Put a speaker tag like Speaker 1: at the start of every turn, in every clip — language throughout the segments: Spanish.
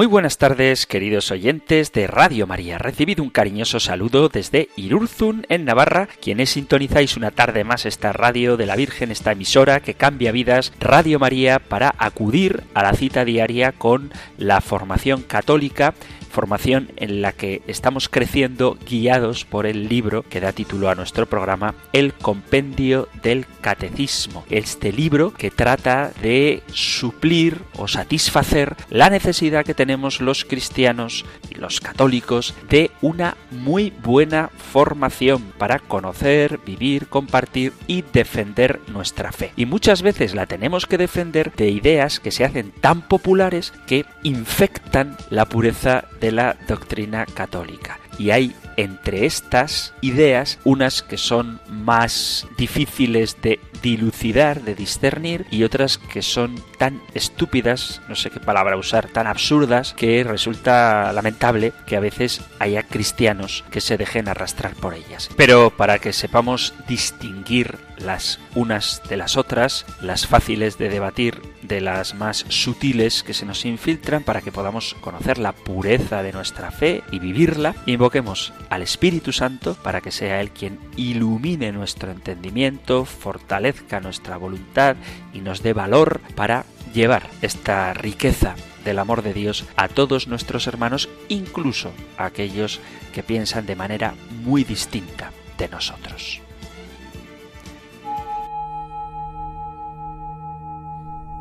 Speaker 1: Muy buenas tardes, queridos oyentes de Radio María. Recibido un cariñoso saludo desde Irurzun, en Navarra, quienes sintonizáis una tarde más esta radio de la Virgen, esta emisora que cambia vidas, Radio María, para acudir a la cita diaria con la formación católica formación en la que estamos creciendo guiados por el libro que da título a nuestro programa, El Compendio del Catecismo. Este libro que trata de suplir o satisfacer la necesidad que tenemos los cristianos y los católicos de una muy buena formación para conocer, vivir, compartir y defender nuestra fe. Y muchas veces la tenemos que defender de ideas que se hacen tan populares que infectan la pureza de la doctrina católica. Y hay entre estas ideas unas que son más difíciles de dilucidar, de discernir, y otras que son tan estúpidas, no sé qué palabra usar, tan absurdas, que resulta lamentable que a veces haya cristianos que se dejen arrastrar por ellas. Pero para que sepamos distinguir las unas de las otras, las fáciles de debatir de las más sutiles que se nos infiltran para que podamos conocer la pureza de nuestra fe y vivirla, invoquemos al Espíritu Santo para que sea Él quien ilumine nuestro entendimiento, fortalezca nuestra voluntad y nos dé valor para llevar esta riqueza del amor de Dios a todos nuestros hermanos, incluso a aquellos que piensan de manera muy distinta de nosotros.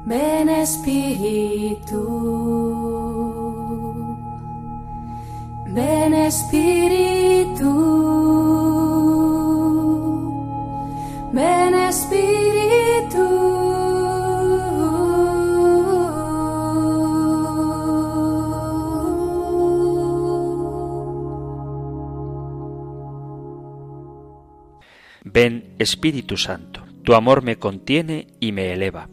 Speaker 2: Ven Espíritu, ven Espíritu, ven Espíritu.
Speaker 1: Ven Espíritu Santo, tu amor me contiene y me eleva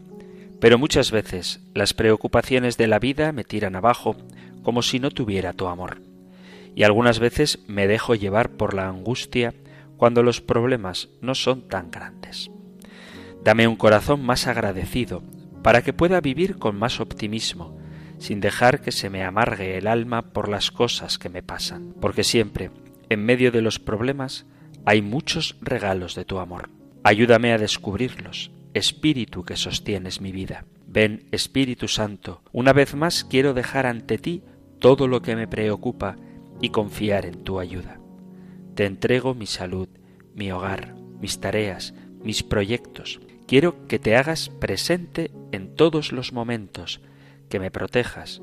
Speaker 1: pero muchas veces las preocupaciones de la vida me tiran abajo como si no tuviera tu amor. Y algunas veces me dejo llevar por la angustia cuando los problemas no son tan grandes. Dame un corazón más agradecido para que pueda vivir con más optimismo, sin dejar que se me amargue el alma por las cosas que me pasan, porque siempre, en medio de los problemas, hay muchos regalos de tu amor. Ayúdame a descubrirlos Espíritu que sostienes mi vida. Ven, Espíritu Santo, una vez más quiero dejar ante ti todo lo que me preocupa y confiar en tu ayuda. Te entrego mi salud, mi hogar, mis tareas, mis proyectos. Quiero que te hagas presente en todos los momentos, que me protejas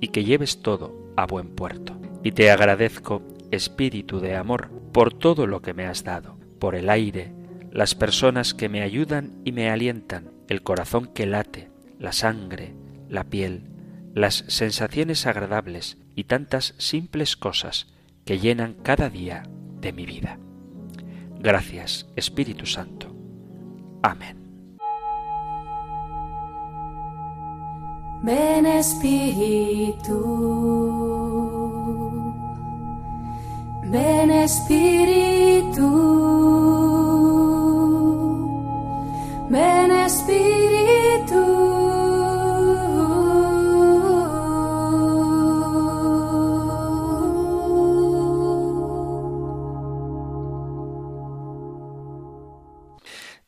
Speaker 1: y que lleves todo a buen puerto. Y te agradezco, Espíritu de amor, por todo lo que me has dado, por el aire, las personas que me ayudan y me alientan, el corazón que late, la sangre, la piel, las sensaciones agradables y tantas simples cosas que llenan cada día de mi vida. Gracias, Espíritu Santo. Amén.
Speaker 2: Ven Espíritu, ven Espíritu. Ven Espíritu.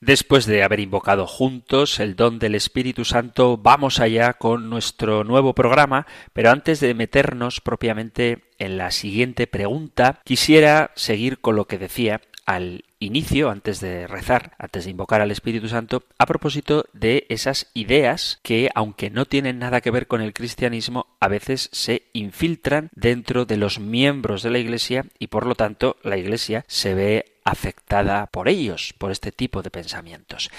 Speaker 1: Después de haber invocado juntos el don del Espíritu Santo, vamos allá con nuestro nuevo programa, pero antes de meternos propiamente en la siguiente pregunta, quisiera seguir con lo que decía al inicio, antes de rezar, antes de invocar al Espíritu Santo, a propósito de esas ideas que, aunque no tienen nada que ver con el cristianismo, a veces se infiltran dentro de los miembros de la Iglesia y por lo tanto la Iglesia se ve afectada por ellos, por este tipo de pensamientos.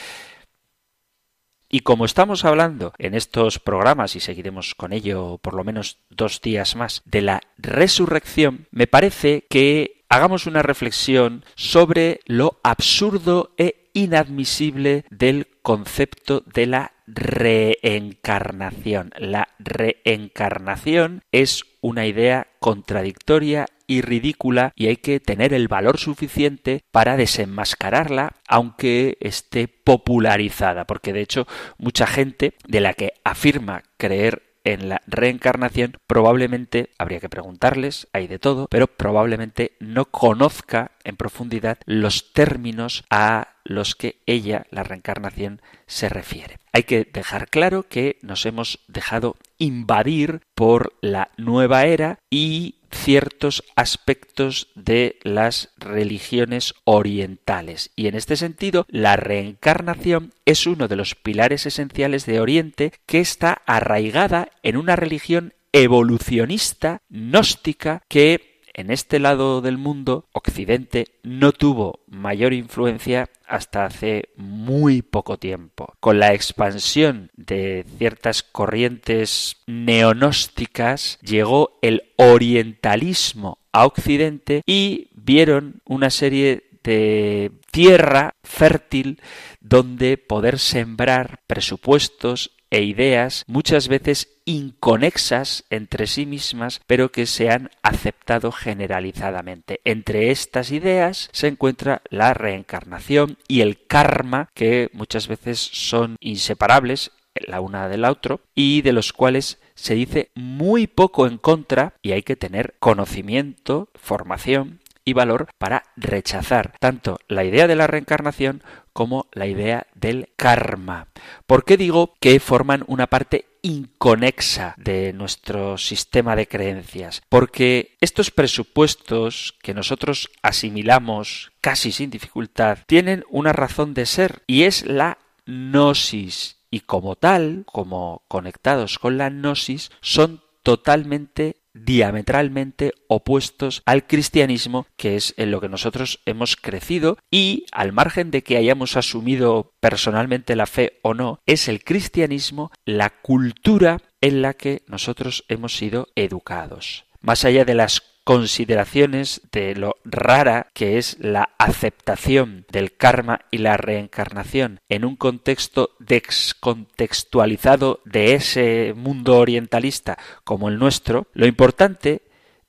Speaker 1: Y como estamos hablando en estos programas, y seguiremos con ello por lo menos dos días más, de la resurrección, me parece que hagamos una reflexión sobre lo absurdo e inadmisible del concepto de la reencarnación. La reencarnación es una idea contradictoria y ridícula y hay que tener el valor suficiente para desenmascararla aunque esté popularizada porque de hecho mucha gente de la que afirma creer en la reencarnación, probablemente, habría que preguntarles, hay de todo, pero probablemente no conozca en profundidad los términos a los que ella, la reencarnación, se refiere. Hay que dejar claro que nos hemos dejado invadir por la nueva era y ciertos aspectos de las religiones orientales. Y en este sentido, la reencarnación es uno de los pilares esenciales de Oriente que está arraigada en una religión evolucionista, gnóstica, que en este lado del mundo, Occidente no tuvo mayor influencia hasta hace muy poco tiempo. Con la expansión de ciertas corrientes neonósticas llegó el orientalismo a Occidente y vieron una serie de tierra fértil donde poder sembrar presupuestos e ideas muchas veces inconexas entre sí mismas, pero que se han aceptado generalizadamente. Entre estas ideas se encuentra la reencarnación y el karma, que muchas veces son inseparables la una de la otra, y de los cuales se dice muy poco en contra y hay que tener conocimiento, formación y valor para rechazar tanto la idea de la reencarnación como la idea del karma. ¿Por qué digo que forman una parte inconexa de nuestro sistema de creencias? Porque estos presupuestos que nosotros asimilamos casi sin dificultad tienen una razón de ser y es la gnosis y como tal, como conectados con la gnosis, son totalmente diametralmente opuestos al cristianismo, que es en lo que nosotros hemos crecido, y al margen de que hayamos asumido personalmente la fe o no, es el cristianismo la cultura en la que nosotros hemos sido educados. Más allá de las consideraciones de lo rara que es la aceptación del karma y la reencarnación en un contexto descontextualizado de ese mundo orientalista como el nuestro, lo importante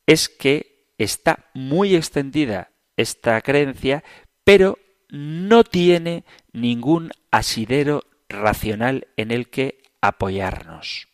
Speaker 1: es que está muy extendida esta creencia, pero no tiene ningún asidero racional en el que apoyarnos.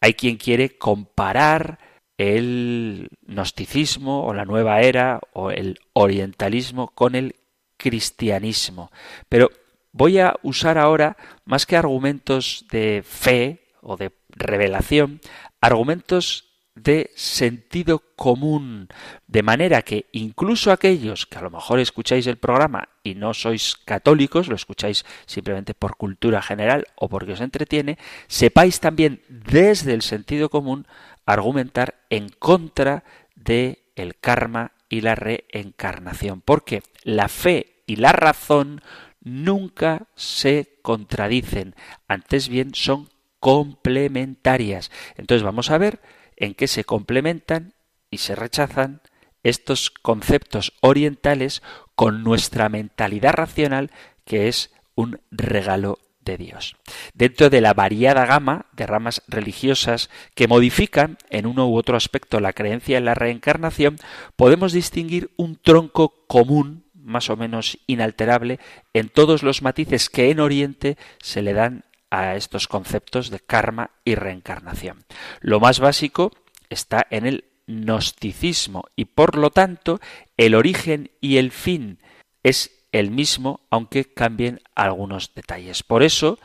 Speaker 1: Hay quien quiere comparar el gnosticismo o la nueva era o el orientalismo con el cristianismo. Pero voy a usar ahora, más que argumentos de fe o de revelación, argumentos de sentido común, de manera que incluso aquellos que a lo mejor escucháis el programa y no sois católicos, lo escucháis simplemente por cultura general o porque os entretiene, sepáis también desde el sentido común argumentar en contra de el karma y la reencarnación, porque la fe y la razón nunca se contradicen, antes bien son complementarias. Entonces vamos a ver en qué se complementan y se rechazan estos conceptos orientales con nuestra mentalidad racional que es un regalo de Dios. Dentro de la variada gama de ramas religiosas que modifican en uno u otro aspecto la creencia en la reencarnación, podemos distinguir un tronco común más o menos inalterable en todos los matices que en Oriente se le dan a estos conceptos de karma y reencarnación. Lo más básico está en el gnosticismo y por lo tanto el origen y el fin es el mismo, aunque cambien algunos detalles. Por eso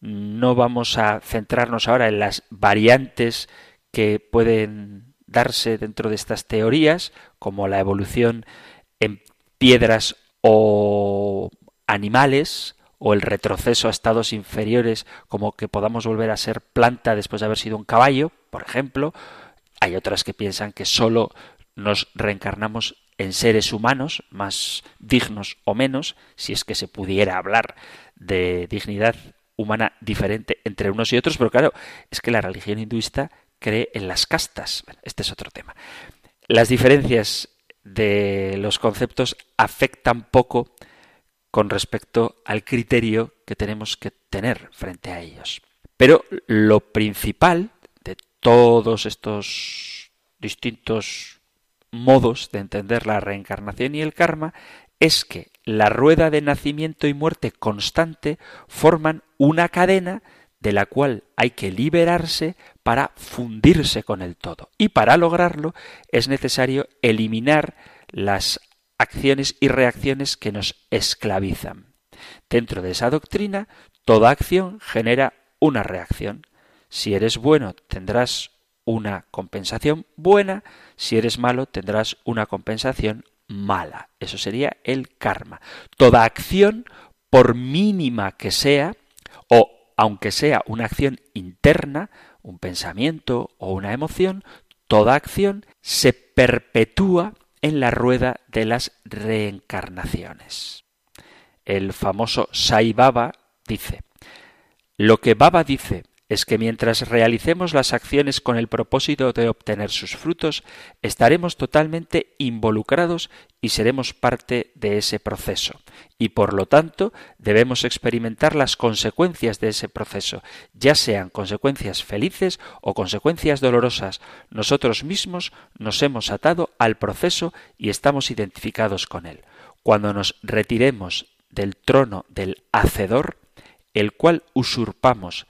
Speaker 1: no vamos a centrarnos ahora en las variantes que pueden darse dentro de estas teorías, como la evolución en piedras o animales, o el retroceso a estados inferiores, como que podamos volver a ser planta después de haber sido un caballo, por ejemplo. Hay otras que piensan que solo nos reencarnamos en seres humanos, más dignos o menos, si es que se pudiera hablar de dignidad humana diferente entre unos y otros, pero claro, es que la religión hinduista cree en las castas. este es otro tema. Las diferencias de los conceptos afectan poco con respecto al criterio que tenemos que tener frente a ellos. Pero lo principal de todos estos distintos modos de entender la reencarnación y el karma es que la rueda de nacimiento y muerte constante forman una cadena de la cual hay que liberarse para fundirse con el todo. Y para lograrlo es necesario eliminar las acciones y reacciones que nos esclavizan. Dentro de esa doctrina, toda acción genera una reacción. Si eres bueno, tendrás una compensación buena, si eres malo, tendrás una compensación mala. Eso sería el karma. Toda acción, por mínima que sea, o aunque sea una acción interna, un pensamiento o una emoción, toda acción se perpetúa en la rueda de las reencarnaciones. El famoso Sai Baba dice, lo que Baba dice es que mientras realicemos las acciones con el propósito de obtener sus frutos, estaremos totalmente involucrados y seremos parte de ese proceso. Y por lo tanto debemos experimentar las consecuencias de ese proceso, ya sean consecuencias felices o consecuencias dolorosas. Nosotros mismos nos hemos atado al proceso y estamos identificados con él. Cuando nos retiremos del trono del Hacedor, el cual usurpamos,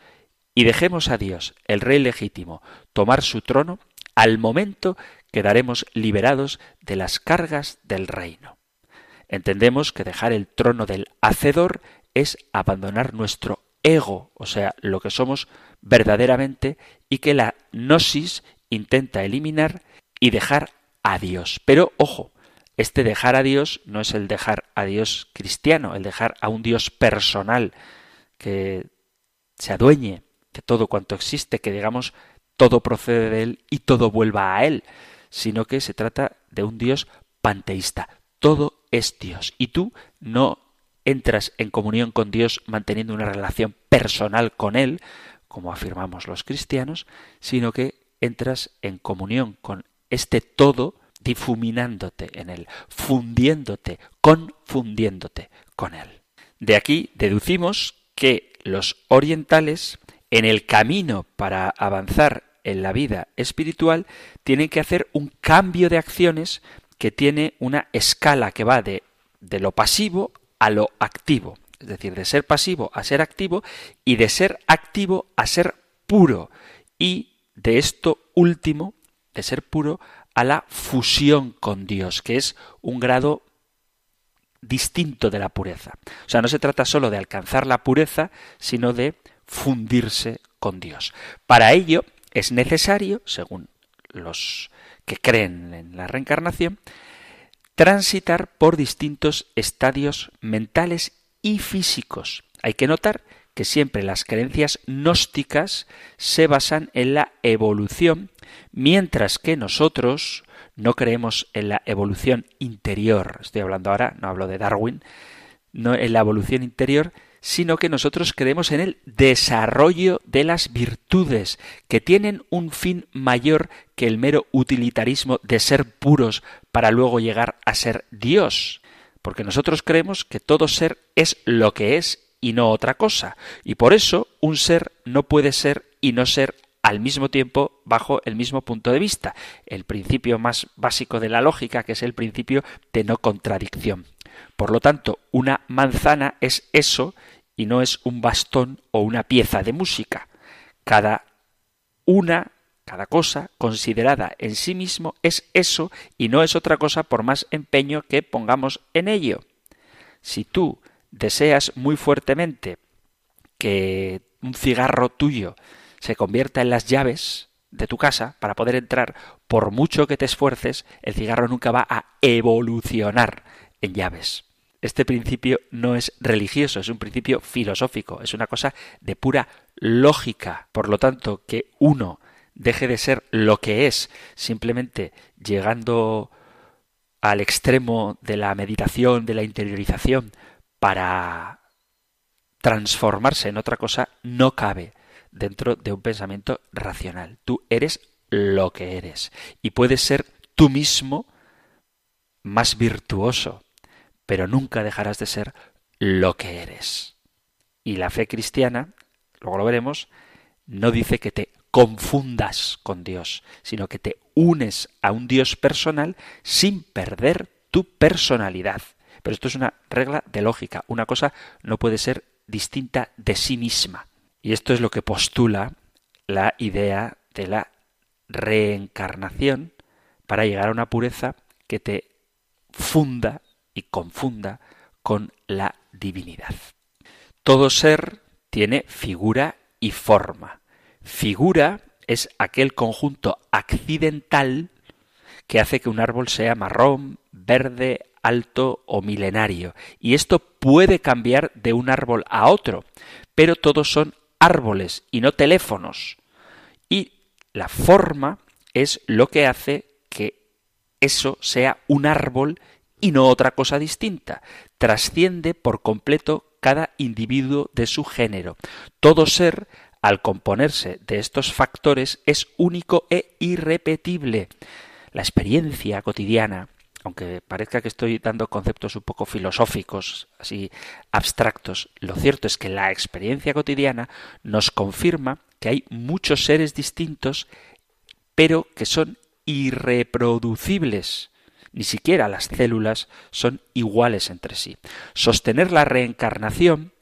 Speaker 1: y dejemos a Dios, el Rey legítimo, tomar su trono, al momento quedaremos liberados de las cargas del reino. Entendemos que dejar el trono del Hacedor es abandonar nuestro ego, o sea, lo que somos verdaderamente, y que la gnosis intenta eliminar y dejar a Dios. Pero ojo, este dejar a Dios no es el dejar a Dios cristiano, el dejar a un Dios personal que se adueñe todo cuanto existe, que digamos todo procede de Él y todo vuelva a Él, sino que se trata de un Dios panteísta. Todo es Dios. Y tú no entras en comunión con Dios manteniendo una relación personal con Él, como afirmamos los cristianos, sino que entras en comunión con este todo difuminándote en Él, fundiéndote, confundiéndote con Él. De aquí deducimos que los orientales en el camino para avanzar en la vida espiritual, tienen que hacer un cambio de acciones que tiene una escala que va de, de lo pasivo a lo activo. Es decir, de ser pasivo a ser activo y de ser activo a ser puro. Y de esto último, de ser puro, a la fusión con Dios, que es un grado distinto de la pureza. O sea, no se trata solo de alcanzar la pureza, sino de fundirse con Dios. Para ello es necesario, según los que creen en la reencarnación, transitar por distintos estadios mentales y físicos. Hay que notar que siempre las creencias gnósticas se basan en la evolución, mientras que nosotros no creemos en la evolución interior. Estoy hablando ahora, no hablo de Darwin, no en la evolución interior, sino que nosotros creemos en el desarrollo de las virtudes, que tienen un fin mayor que el mero utilitarismo de ser puros para luego llegar a ser Dios. Porque nosotros creemos que todo ser es lo que es y no otra cosa. Y por eso un ser no puede ser y no ser al mismo tiempo bajo el mismo punto de vista. El principio más básico de la lógica, que es el principio de no contradicción. Por lo tanto, una manzana es eso y no es un bastón o una pieza de música. Cada una, cada cosa considerada en sí mismo es eso y no es otra cosa por más empeño que pongamos en ello. Si tú deseas muy fuertemente que un cigarro tuyo se convierta en las llaves de tu casa para poder entrar, por mucho que te esfuerces, el cigarro nunca va a evolucionar en llaves. Este principio no es religioso, es un principio filosófico, es una cosa de pura lógica. Por lo tanto, que uno deje de ser lo que es, simplemente llegando al extremo de la meditación, de la interiorización, para transformarse en otra cosa, no cabe dentro de un pensamiento racional. Tú eres lo que eres y puedes ser tú mismo más virtuoso, pero nunca dejarás de ser lo que eres. Y la fe cristiana, luego lo veremos, no dice que te confundas con Dios, sino que te unes a un Dios personal sin perder tu personalidad. Pero esto es una regla de lógica. Una cosa no puede ser distinta de sí misma. Y esto es lo que postula la idea de la reencarnación para llegar a una pureza que te funda y confunda con la divinidad. Todo ser tiene figura y forma. Figura es aquel conjunto accidental que hace que un árbol sea marrón, verde, alto o milenario. Y esto puede cambiar de un árbol a otro, pero todos son árboles y no teléfonos. Y la forma es lo que hace que eso sea un árbol y no otra cosa distinta. Trasciende por completo cada individuo de su género. Todo ser, al componerse de estos factores, es único e irrepetible. La experiencia cotidiana, aunque parezca que estoy dando conceptos un poco filosóficos, así abstractos, lo cierto es que la experiencia cotidiana nos confirma que hay muchos seres distintos, pero que son irreproducibles. Ni siquiera las células son iguales entre sí. Sostener la reencarnación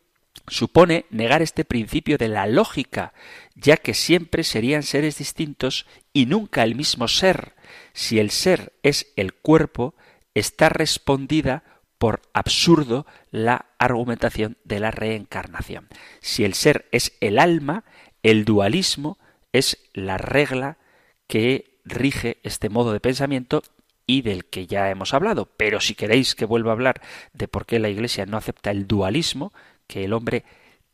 Speaker 1: supone negar este principio de la lógica, ya que siempre serían seres distintos y nunca el mismo ser. Si el ser es el cuerpo, está respondida por absurdo la argumentación de la reencarnación. Si el ser es el alma, el dualismo es la regla que rige este modo de pensamiento y del que ya hemos hablado. Pero si queréis que vuelva a hablar de por qué la Iglesia no acepta el dualismo, que el hombre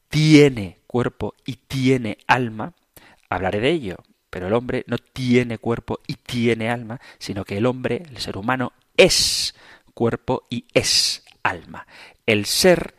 Speaker 1: tiene cuerpo y tiene alma, hablaré de ello. Pero el hombre no tiene cuerpo y tiene alma, sino que el hombre, el ser humano, es cuerpo y es alma. El ser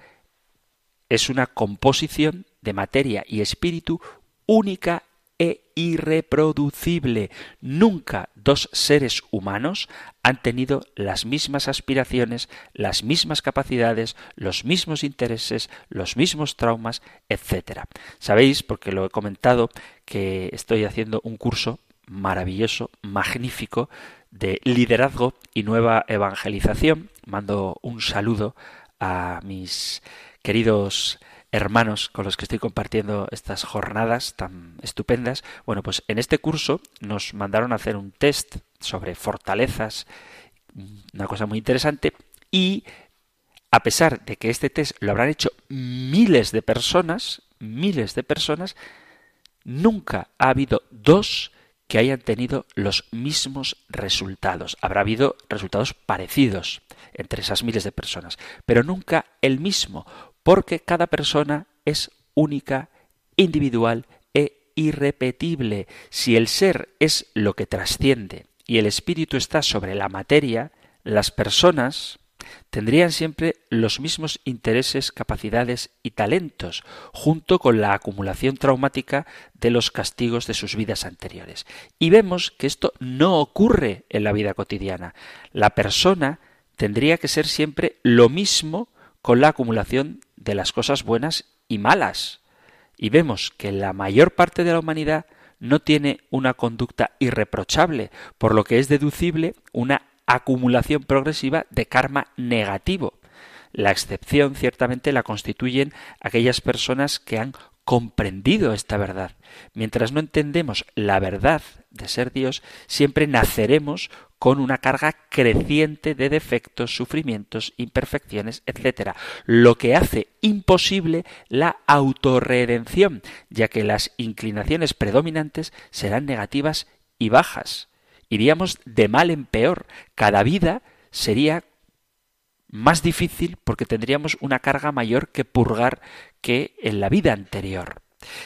Speaker 1: es una composición de materia y espíritu única e irreproducible. Nunca dos seres humanos han tenido las mismas aspiraciones, las mismas capacidades, los mismos intereses, los mismos traumas, etc. Sabéis, porque lo he comentado, que estoy haciendo un curso maravilloso, magnífico, de liderazgo y nueva evangelización. Mando un saludo a mis queridos hermanos con los que estoy compartiendo estas jornadas tan estupendas. Bueno, pues en este curso nos mandaron a hacer un test sobre fortalezas, una cosa muy interesante, y a pesar de que este test lo habrán hecho miles de personas, miles de personas, nunca ha habido dos que hayan tenido los mismos resultados. Habrá habido resultados parecidos entre esas miles de personas, pero nunca el mismo, porque cada persona es única, individual e irrepetible. Si el ser es lo que trasciende y el espíritu está sobre la materia, las personas tendrían siempre los mismos intereses, capacidades y talentos, junto con la acumulación traumática de los castigos de sus vidas anteriores. Y vemos que esto no ocurre en la vida cotidiana. La persona tendría que ser siempre lo mismo con la acumulación de las cosas buenas y malas. Y vemos que la mayor parte de la humanidad no tiene una conducta irreprochable, por lo que es deducible una acumulación progresiva de karma negativo. La excepción ciertamente la constituyen aquellas personas que han comprendido esta verdad. Mientras no entendemos la verdad de ser Dios, siempre naceremos con una carga creciente de defectos, sufrimientos, imperfecciones, etc. Lo que hace imposible la autorredención, ya que las inclinaciones predominantes serán negativas y bajas. Iríamos de mal en peor. Cada vida sería más difícil porque tendríamos una carga mayor que purgar que en la vida anterior.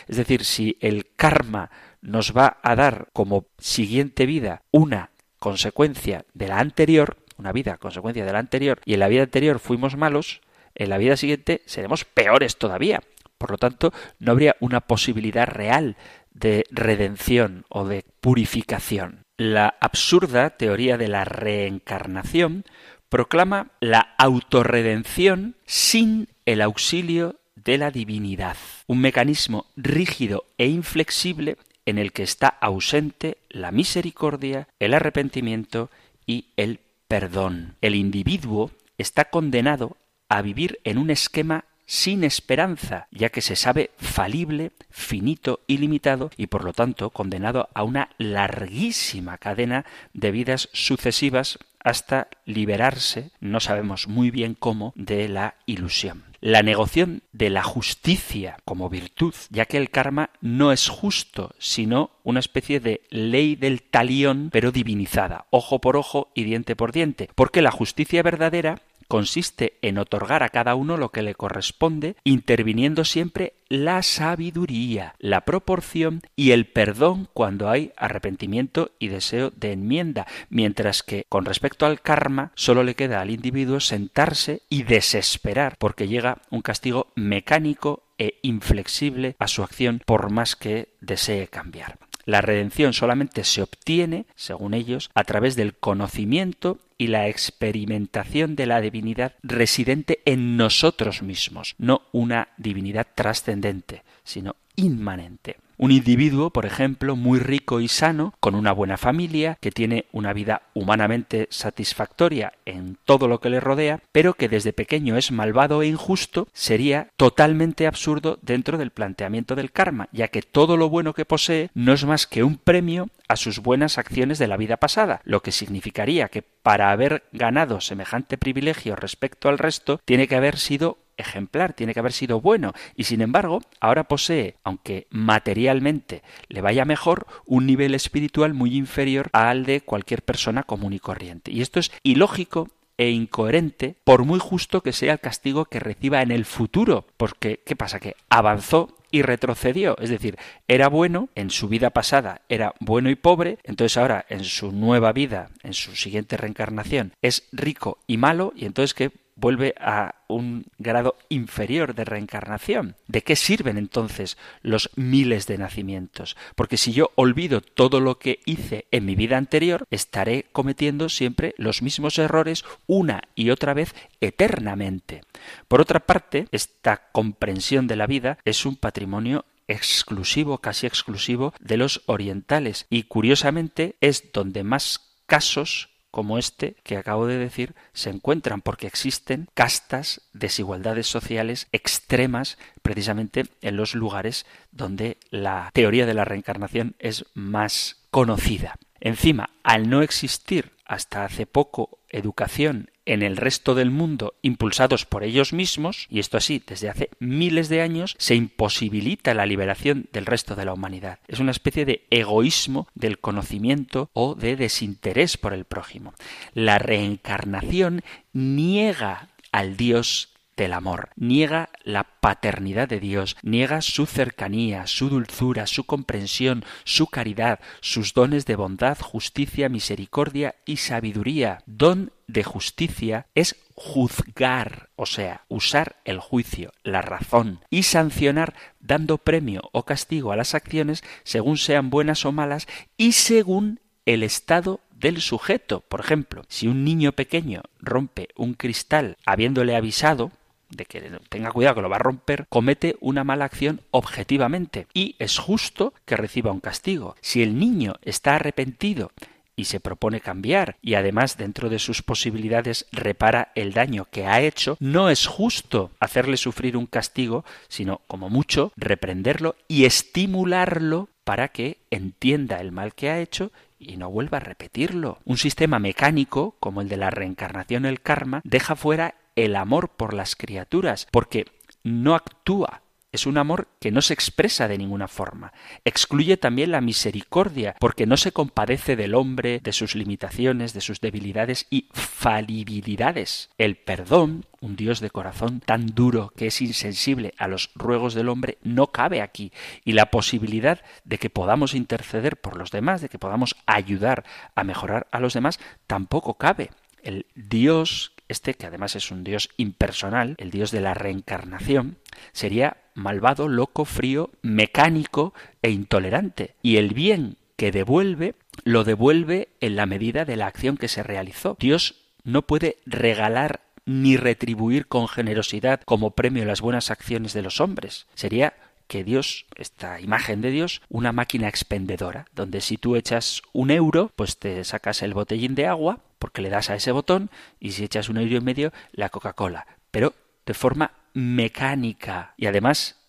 Speaker 1: Es decir, si el karma nos va a dar como siguiente vida una consecuencia de la anterior, una vida consecuencia de la anterior, y en la vida anterior fuimos malos, en la vida siguiente seremos peores todavía. Por lo tanto, no habría una posibilidad real de redención o de purificación. La absurda teoría de la reencarnación proclama la autorredención sin el auxilio de la divinidad, un mecanismo rígido e inflexible en el que está ausente la misericordia, el arrepentimiento y el perdón. El individuo está condenado a vivir en un esquema sin esperanza, ya que se sabe falible, finito y limitado, y por lo tanto condenado a una larguísima cadena de vidas sucesivas hasta liberarse, no sabemos muy bien cómo, de la ilusión. La negación de la justicia como virtud, ya que el karma no es justo, sino una especie de ley del talión, pero divinizada, ojo por ojo y diente por diente, porque la justicia verdadera consiste en otorgar a cada uno lo que le corresponde, interviniendo siempre la sabiduría, la proporción y el perdón cuando hay arrepentimiento y deseo de enmienda, mientras que con respecto al karma solo le queda al individuo sentarse y desesperar porque llega un castigo mecánico e inflexible a su acción por más que desee cambiar. La redención solamente se obtiene, según ellos, a través del conocimiento y la experimentación de la divinidad residente en nosotros mismos, no una divinidad trascendente, sino inmanente. Un individuo, por ejemplo, muy rico y sano, con una buena familia, que tiene una vida humanamente satisfactoria en todo lo que le rodea, pero que desde pequeño es malvado e injusto, sería totalmente absurdo dentro del planteamiento del karma, ya que todo lo bueno que posee no es más que un premio a sus buenas acciones de la vida pasada, lo que significaría que para haber ganado semejante privilegio respecto al resto, tiene que haber sido ejemplar, tiene que haber sido bueno, y sin embargo, ahora posee, aunque materialmente le vaya mejor, un nivel espiritual muy inferior al de cualquier persona común y corriente. Y esto es ilógico e incoherente, por muy justo que sea el castigo que reciba en el futuro, porque ¿qué pasa? Que avanzó y retrocedió, es decir, era bueno en su vida pasada, era bueno y pobre, entonces ahora en su nueva vida, en su siguiente reencarnación, es rico y malo, y entonces ¿qué vuelve a un grado inferior de reencarnación. ¿De qué sirven entonces los miles de nacimientos? Porque si yo olvido todo lo que hice en mi vida anterior, estaré cometiendo siempre los mismos errores una y otra vez eternamente. Por otra parte, esta comprensión de la vida es un patrimonio exclusivo, casi exclusivo, de los orientales y curiosamente es donde más casos como este que acabo de decir se encuentran porque existen castas, desigualdades sociales extremas precisamente en los lugares donde la teoría de la reencarnación es más conocida. Encima, al no existir hasta hace poco educación en el resto del mundo impulsados por ellos mismos, y esto así desde hace miles de años, se imposibilita la liberación del resto de la humanidad. Es una especie de egoísmo del conocimiento o de desinterés por el prójimo. La reencarnación niega al Dios del amor. Niega la paternidad de Dios, niega su cercanía, su dulzura, su comprensión, su caridad, sus dones de bondad, justicia, misericordia y sabiduría. Don de justicia es juzgar, o sea, usar el juicio, la razón, y sancionar dando premio o castigo a las acciones según sean buenas o malas y según el estado del sujeto. Por ejemplo, si un niño pequeño rompe un cristal habiéndole avisado, de que tenga cuidado que lo va a romper, comete una mala acción objetivamente y es justo que reciba un castigo. Si el niño está arrepentido y se propone cambiar y además dentro de sus posibilidades repara el daño que ha hecho, no es justo hacerle sufrir un castigo, sino como mucho reprenderlo y estimularlo para que entienda el mal que ha hecho y no vuelva a repetirlo. Un sistema mecánico, como el de la reencarnación el karma, deja fuera el amor por las criaturas, porque no actúa es un amor que no se expresa de ninguna forma. Excluye también la misericordia, porque no se compadece del hombre, de sus limitaciones, de sus debilidades y falibilidades. El perdón, un Dios de corazón tan duro que es insensible a los ruegos del hombre, no cabe aquí. Y la posibilidad de que podamos interceder por los demás, de que podamos ayudar a mejorar a los demás, tampoco cabe. El Dios este, que además es un dios impersonal, el dios de la reencarnación, sería malvado, loco, frío, mecánico e intolerante. Y el bien que devuelve, lo devuelve en la medida de la acción que se realizó. Dios no puede regalar ni retribuir con generosidad como premio las buenas acciones de los hombres. Sería que Dios, esta imagen de Dios, una máquina expendedora, donde si tú echas un euro, pues te sacas el botellín de agua, porque le das a ese botón, y si echas un euro y medio, la Coca-Cola. Pero de forma mecánica. Y además,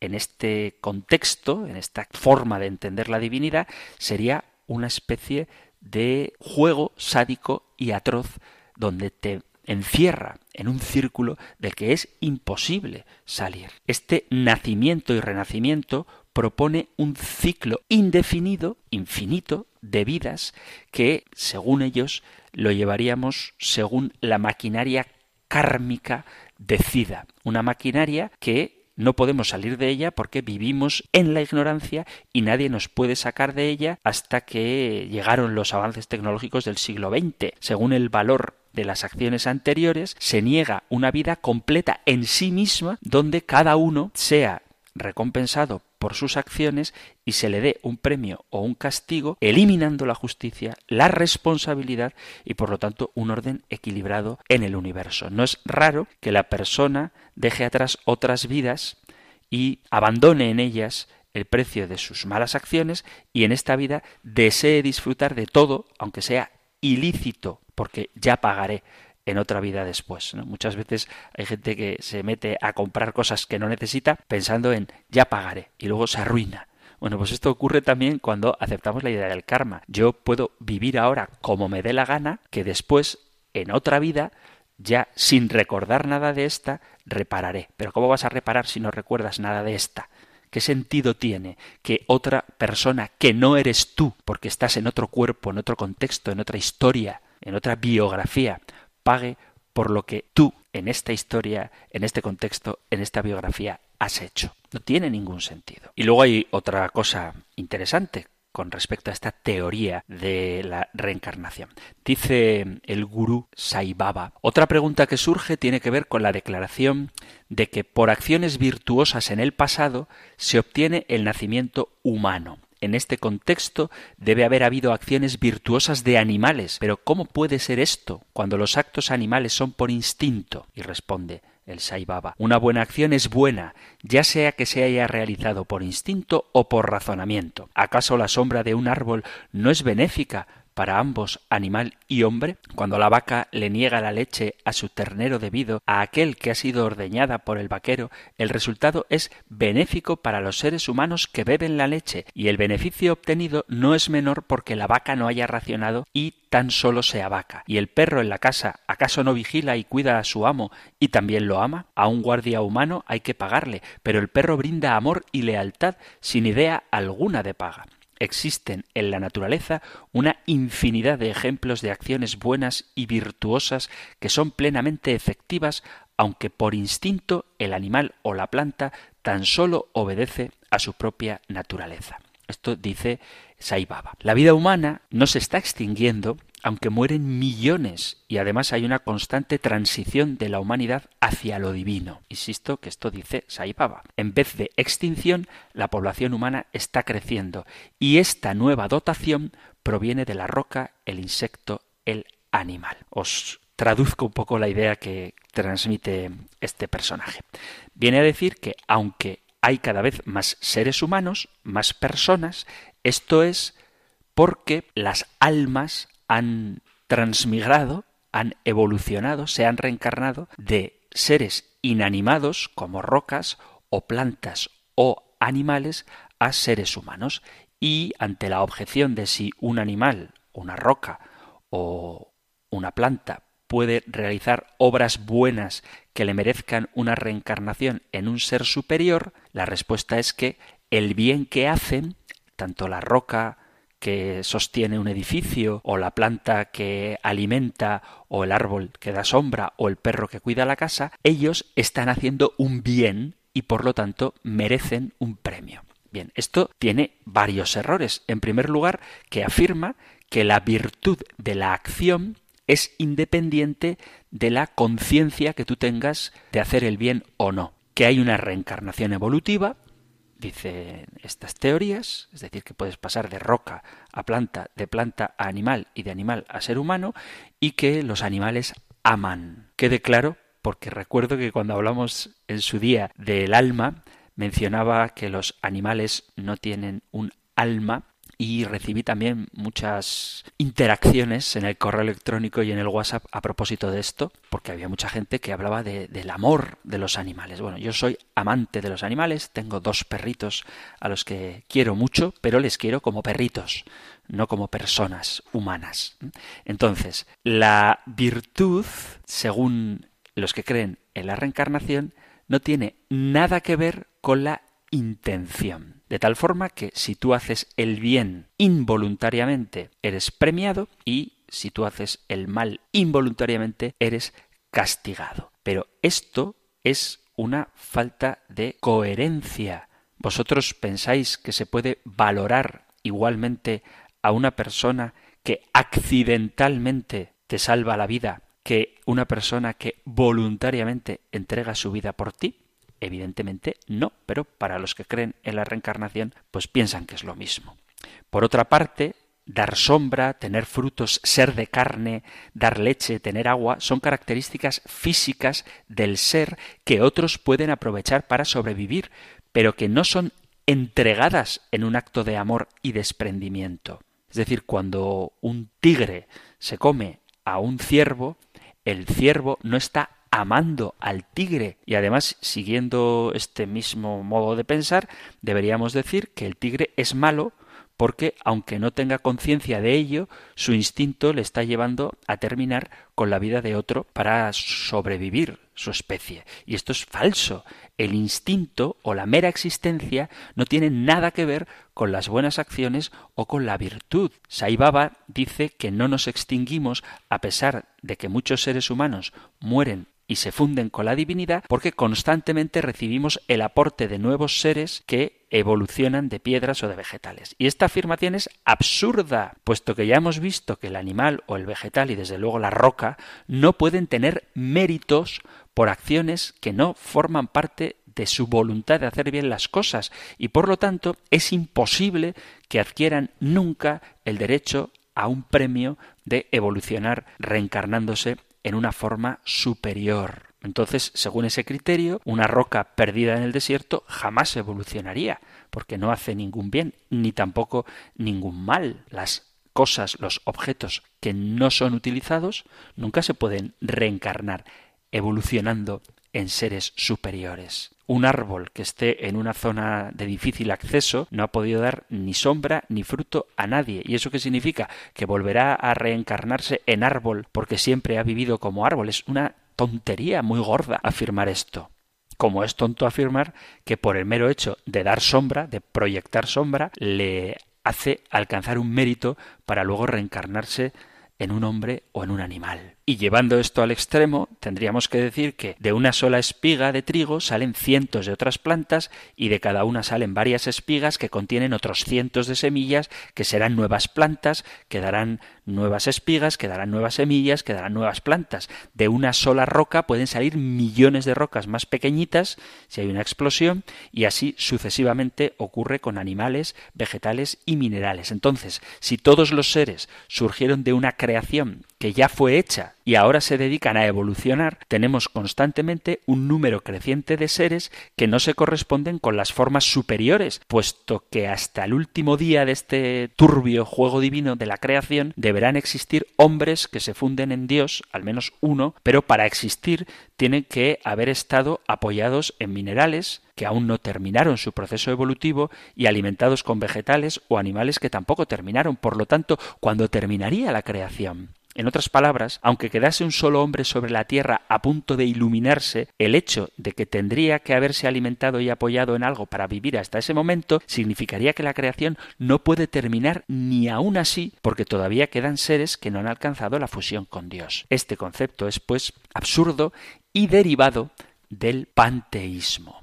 Speaker 1: en este contexto, en esta forma de entender la divinidad, sería una especie de juego sádico y atroz donde te encierra en un círculo del que es imposible salir. Este nacimiento y renacimiento propone un ciclo indefinido, infinito, de vidas que, según ellos, lo llevaríamos según la maquinaria kármica decida. Una maquinaria que no podemos salir de ella porque vivimos en la ignorancia y nadie nos puede sacar de ella hasta que llegaron los avances tecnológicos del siglo XX. Según el valor de las acciones anteriores, se niega una vida completa en sí misma donde cada uno sea recompensado por sus acciones y se le dé un premio o un castigo, eliminando la justicia, la responsabilidad y por lo tanto un orden equilibrado en el universo. No es raro que la persona deje atrás otras vidas y abandone en ellas el precio de sus malas acciones y en esta vida desee disfrutar de todo, aunque sea ilícito, porque ya pagaré en otra vida después. Muchas veces hay gente que se mete a comprar cosas que no necesita pensando en ya pagaré y luego se arruina. Bueno, pues esto ocurre también cuando aceptamos la idea del karma. Yo puedo vivir ahora como me dé la gana, que después, en otra vida, ya sin recordar nada de esta, repararé. Pero ¿cómo vas a reparar si no recuerdas nada de esta? ¿Qué sentido tiene que otra persona que no eres tú, porque estás en otro cuerpo, en otro contexto, en otra historia, en otra biografía, pague por lo que tú en esta historia, en este contexto, en esta biografía has hecho. No tiene ningún sentido. Y luego hay otra cosa interesante con respecto a esta teoría de la reencarnación. Dice el gurú Sai Baba. Otra pregunta que surge tiene que ver con la declaración de que por acciones virtuosas en el pasado se obtiene el nacimiento humano. En este contexto debe haber habido acciones virtuosas de animales. Pero ¿cómo puede ser esto cuando los actos animales son por instinto? Y responde el Saibaba. Una buena acción es buena, ya sea que se haya realizado por instinto o por razonamiento. ¿Acaso la sombra de un árbol no es benéfica para ambos animal y hombre, cuando la vaca le niega la leche a su ternero debido a aquel que ha sido ordeñada por el vaquero, el resultado es benéfico para los seres humanos que beben la leche, y el beneficio obtenido no es menor porque la vaca no haya racionado y tan solo sea vaca. ¿Y el perro en la casa acaso no vigila y cuida a su amo y también lo ama? A un guardia humano hay que pagarle, pero el perro brinda amor y lealtad sin idea alguna de paga existen en la naturaleza una infinidad de ejemplos de acciones buenas y virtuosas que son plenamente efectivas, aunque por instinto el animal o la planta tan solo obedece a su propia naturaleza. Esto dice La vida humana no se está extinguiendo aunque mueren millones y además hay una constante transición de la humanidad hacia lo divino. Insisto que esto dice Saibaba. En vez de extinción, la población humana está creciendo y esta nueva dotación proviene de la roca, el insecto, el animal. Os traduzco un poco la idea que transmite este personaje. Viene a decir que aunque hay cada vez más seres humanos, más personas, esto es porque las almas han transmigrado, han evolucionado, se han reencarnado de seres inanimados como rocas o plantas o animales a seres humanos. Y ante la objeción de si un animal, una roca o una planta puede realizar obras buenas que le merezcan una reencarnación en un ser superior, la respuesta es que el bien que hacen, tanto la roca, que sostiene un edificio, o la planta que alimenta, o el árbol que da sombra, o el perro que cuida la casa, ellos están haciendo un bien y por lo tanto merecen un premio. Bien, esto tiene varios errores. En primer lugar, que afirma que la virtud de la acción es independiente de la conciencia que tú tengas de hacer el bien o no. Que hay una reencarnación evolutiva, dice estas teorías, es decir, que puedes pasar de roca a planta, de planta a animal y de animal a ser humano, y que los animales aman. Quede claro, porque recuerdo que cuando hablamos en su día del alma, mencionaba que los animales no tienen un alma y recibí también muchas interacciones en el correo electrónico y en el WhatsApp a propósito de esto, porque había mucha gente que hablaba de, del amor de los animales. Bueno, yo soy amante de los animales, tengo dos perritos a los que quiero mucho, pero les quiero como perritos, no como personas humanas. Entonces, la virtud, según los que creen en la reencarnación, no tiene nada que ver con la intención. De tal forma que si tú haces el bien involuntariamente, eres premiado y si tú haces el mal involuntariamente, eres castigado. Pero esto es una falta de coherencia. ¿Vosotros pensáis que se puede valorar igualmente a una persona que accidentalmente te salva la vida que una persona que voluntariamente entrega su vida por ti? Evidentemente no, pero para los que creen en la reencarnación, pues piensan que es lo mismo. Por otra parte, dar sombra, tener frutos, ser de carne, dar leche, tener agua, son características físicas del ser que otros pueden aprovechar para sobrevivir, pero que no son entregadas en un acto de amor y desprendimiento. Es decir, cuando un tigre se come a un ciervo, el ciervo no está amando al tigre. Y además, siguiendo este mismo modo de pensar, deberíamos decir que el tigre es malo porque, aunque no tenga conciencia de ello, su instinto le está llevando a terminar con la vida de otro para sobrevivir su especie. Y esto es falso. El instinto o la mera existencia no tiene nada que ver con las buenas acciones o con la virtud. Sai Baba dice que no nos extinguimos a pesar de que muchos seres humanos mueren y se funden con la divinidad porque constantemente recibimos el aporte de nuevos seres que evolucionan de piedras o de vegetales. Y esta afirmación es absurda, puesto que ya hemos visto que el animal o el vegetal y desde luego la roca no pueden tener méritos por acciones que no forman parte de su voluntad de hacer bien las cosas y por lo tanto es imposible que adquieran nunca el derecho a un premio de evolucionar reencarnándose en una forma superior. Entonces, según ese criterio, una roca perdida en el desierto jamás evolucionaría, porque no hace ningún bien, ni tampoco ningún mal. Las cosas, los objetos que no son utilizados, nunca se pueden reencarnar, evolucionando en seres superiores. Un árbol que esté en una zona de difícil acceso no ha podido dar ni sombra ni fruto a nadie. ¿Y eso qué significa? Que volverá a reencarnarse en árbol porque siempre ha vivido como árbol. Es una tontería muy gorda afirmar esto. Como es tonto afirmar que por el mero hecho de dar sombra, de proyectar sombra, le hace alcanzar un mérito para luego reencarnarse en un hombre o en un animal. Y llevando esto al extremo, tendríamos que decir que de una sola espiga de trigo salen cientos de otras plantas y de cada una salen varias espigas que contienen otros cientos de semillas que serán nuevas plantas, que darán nuevas espigas, que darán nuevas semillas, que darán nuevas plantas. De una sola roca pueden salir millones de rocas más pequeñitas si hay una explosión y así sucesivamente ocurre con animales, vegetales y minerales. Entonces, si todos los seres surgieron de una creación que ya fue hecha y ahora se dedican a evolucionar, tenemos constantemente un número creciente de seres que no se corresponden con las formas superiores, puesto que hasta el último día de este turbio juego divino de la creación deberán existir hombres que se funden en Dios, al menos uno, pero para existir tienen que haber estado apoyados en minerales, que aún no terminaron su proceso evolutivo y alimentados con vegetales o animales que tampoco terminaron. Por lo tanto, cuando terminaría la creación? En otras palabras, aunque quedase un solo hombre sobre la tierra a punto de iluminarse, el hecho de que tendría que haberse alimentado y apoyado en algo para vivir hasta ese momento significaría que la creación no puede terminar ni aún así, porque todavía quedan seres que no han alcanzado la fusión con Dios. Este concepto es, pues, absurdo y derivado del panteísmo.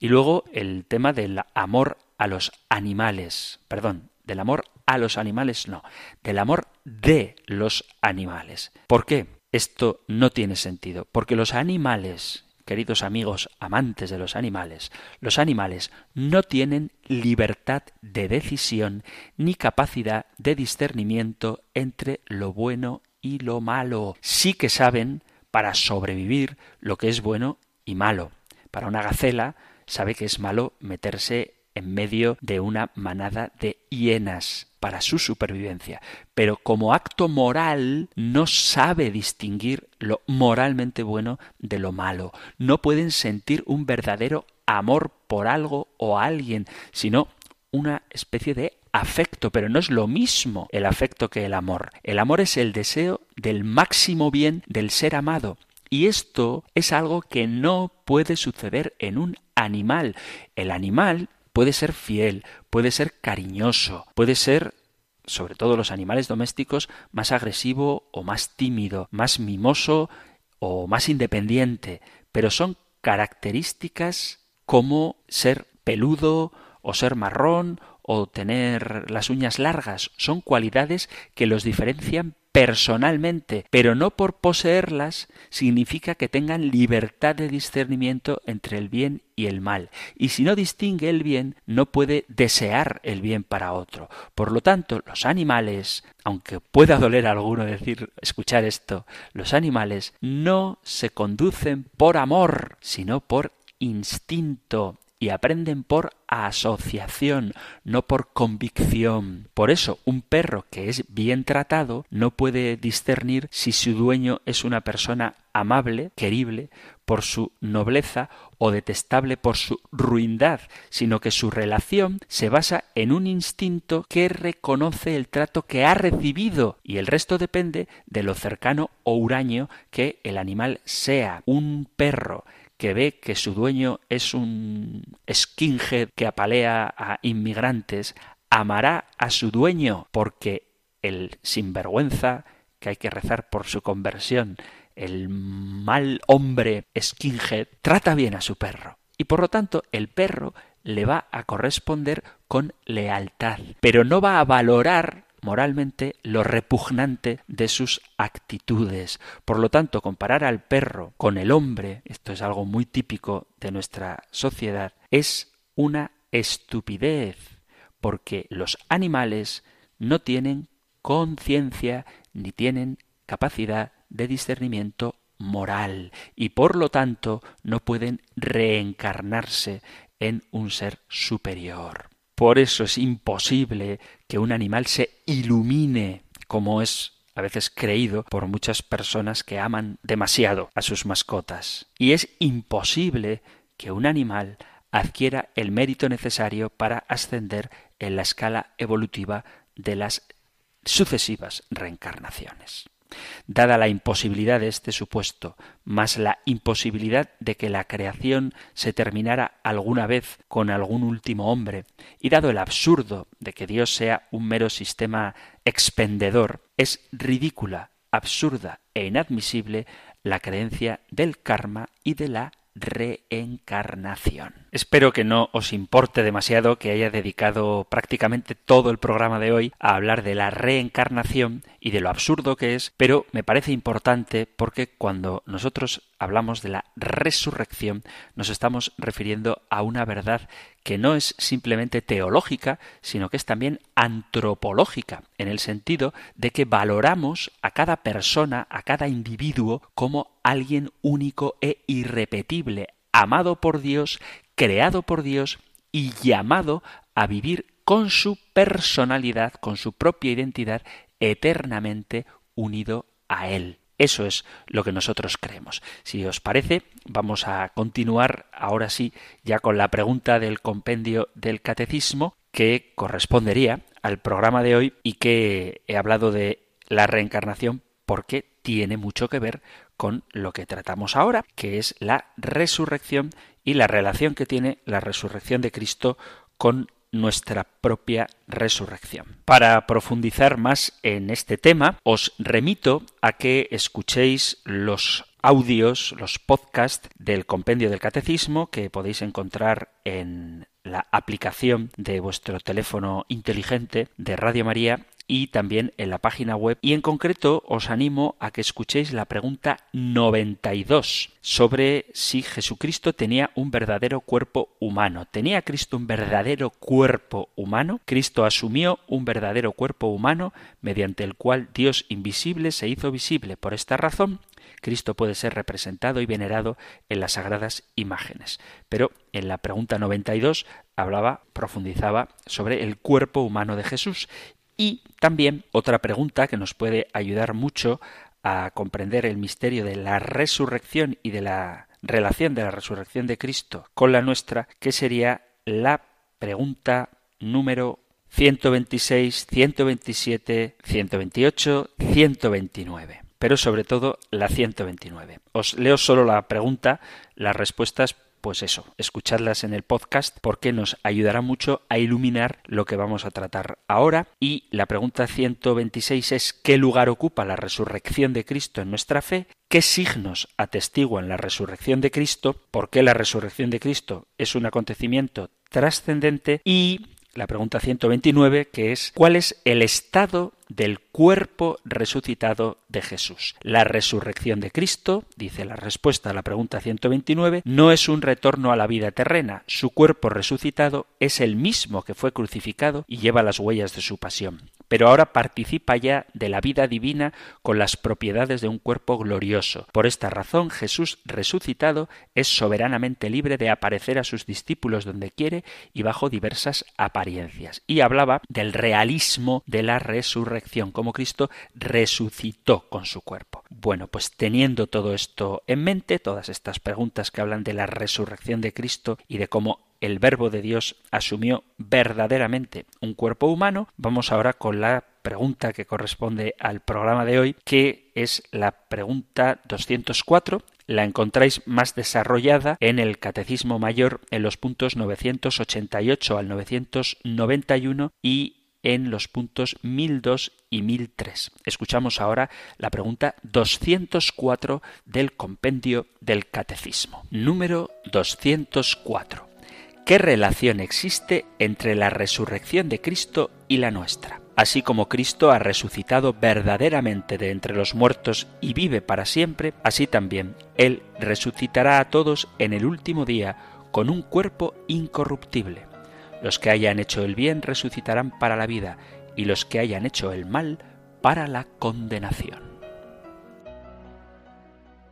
Speaker 1: Y luego el tema del amor a los animales, perdón, del amor a los animales no, del amor de los animales. ¿Por qué? Esto no tiene sentido, porque los animales, queridos amigos amantes de los animales, los animales no tienen libertad de decisión ni capacidad de discernimiento entre lo bueno y lo malo. Sí que saben para sobrevivir lo que es bueno y malo. Para una gacela sabe que es malo meterse en medio de una manada de hienas para su supervivencia, pero como acto moral no sabe distinguir lo moralmente bueno de lo malo. No pueden sentir un verdadero amor por algo o alguien, sino una especie de afecto, pero no es lo mismo el afecto que el amor. El amor es el deseo del máximo bien del ser amado. Y esto es algo que no puede suceder en un animal. El animal puede ser fiel, puede ser cariñoso, puede ser sobre todo los animales domésticos, más agresivo o más tímido, más mimoso o más independiente, pero son características como ser peludo o ser marrón o tener las uñas largas, son cualidades que los diferencian personalmente, pero no por poseerlas significa que tengan libertad de discernimiento entre el bien y el mal. Y si no distingue el bien, no puede desear el bien para otro. Por lo tanto, los animales, aunque pueda doler a alguno decir, escuchar esto, los animales no se conducen por amor, sino por instinto y aprenden por asociación, no por convicción. Por eso, un perro que es bien tratado no puede discernir si su dueño es una persona amable, querible, por su nobleza o detestable por su ruindad, sino que su relación se basa en un instinto que reconoce el trato que ha recibido y el resto depende de lo cercano o huraño que el animal sea. Un perro que ve que su dueño es un skinhead que apalea a inmigrantes, amará a su dueño porque el sinvergüenza, que hay que rezar por su conversión, el mal hombre skinhead, trata bien a su perro. Y por lo tanto el perro le va a corresponder con lealtad, pero no va a valorar moralmente lo repugnante de sus actitudes. Por lo tanto, comparar al perro con el hombre, esto es algo muy típico de nuestra sociedad, es una estupidez, porque los animales no tienen conciencia ni tienen capacidad de discernimiento moral y por lo tanto no pueden reencarnarse en un ser superior. Por eso es imposible que un animal se ilumine como es a veces creído por muchas personas que aman demasiado a sus mascotas. Y es imposible que un animal adquiera el mérito necesario para ascender en la escala evolutiva de las sucesivas reencarnaciones. Dada la imposibilidad de este supuesto, más la imposibilidad de que la creación se terminara alguna vez con algún último hombre, y dado el absurdo de que Dios sea un mero sistema expendedor, es ridícula, absurda e inadmisible la creencia del karma y de la reencarnación. Espero que no os importe demasiado que haya dedicado prácticamente todo el programa de hoy a hablar de la reencarnación y de lo absurdo que es, pero me parece importante porque cuando nosotros hablamos de la resurrección nos estamos refiriendo a una verdad que no es simplemente teológica, sino que es también antropológica, en el sentido de que valoramos a cada persona, a cada individuo, como alguien único e irrepetible, amado por Dios, creado por Dios y llamado a vivir con su personalidad, con su propia identidad, eternamente unido a Él. Eso es lo que nosotros creemos. Si os parece, vamos a continuar ahora sí ya con la pregunta del compendio del catecismo que correspondería al programa de hoy y que he hablado de la reencarnación porque tiene mucho que ver con lo que tratamos ahora, que es la resurrección y la relación que tiene la resurrección de Cristo con nuestra propia resurrección. Para profundizar más en este tema, os remito a que escuchéis los audios, los podcasts del compendio del catecismo que podéis encontrar en la aplicación de vuestro teléfono inteligente de Radio María y también en la página web. Y en concreto os animo a que escuchéis la pregunta 92 sobre si Jesucristo tenía un verdadero cuerpo humano. ¿Tenía Cristo un verdadero cuerpo humano? Cristo asumió un verdadero cuerpo humano mediante el cual Dios invisible se hizo visible. Por esta razón, Cristo puede ser representado y venerado en las sagradas imágenes. Pero en la pregunta 92 hablaba, profundizaba sobre el cuerpo humano de Jesús. Y también otra pregunta que nos puede ayudar mucho a comprender el misterio de la resurrección y de la relación de la resurrección de Cristo con la nuestra, que sería la pregunta número 126, 127, 128, 129 pero sobre todo la 129. Os leo solo la pregunta, las respuestas pues eso, escuchadlas en el podcast porque nos ayudará mucho a iluminar lo que vamos a tratar ahora. Y la pregunta 126 es ¿qué lugar ocupa la resurrección de Cristo en nuestra fe? ¿Qué signos atestiguan la resurrección de Cristo? ¿Por qué la resurrección de Cristo es un acontecimiento trascendente? Y la pregunta 129 que es ¿cuál es el estado del cuerpo resucitado de Jesús. La resurrección de Cristo, dice la respuesta a la pregunta 129, no es un retorno a la vida terrena. Su cuerpo resucitado es el mismo que fue crucificado y lleva las huellas de su pasión pero ahora participa ya de la vida divina con las propiedades de un cuerpo glorioso. Por esta razón Jesús resucitado es soberanamente libre de aparecer a sus discípulos donde quiere y bajo diversas apariencias. Y hablaba del realismo de la resurrección, como Cristo resucitó con su cuerpo. Bueno, pues teniendo todo esto en mente, todas estas preguntas que hablan de la resurrección de Cristo y de cómo el Verbo de Dios asumió verdaderamente un cuerpo humano, vamos ahora con la pregunta que corresponde al programa de hoy, que es la pregunta 204. La encontráis más desarrollada en el Catecismo Mayor en los puntos 988 al 991 y en los puntos 1002 y 1003. Escuchamos ahora la pregunta 204 del compendio del Catecismo. Número 204. ¿Qué relación existe entre la resurrección de Cristo y la nuestra? Así como Cristo ha resucitado verdaderamente de entre los muertos y vive para siempre, así también Él resucitará a todos en el último día con un cuerpo incorruptible. Los que hayan hecho el bien resucitarán para la vida y los que hayan hecho el mal para la condenación.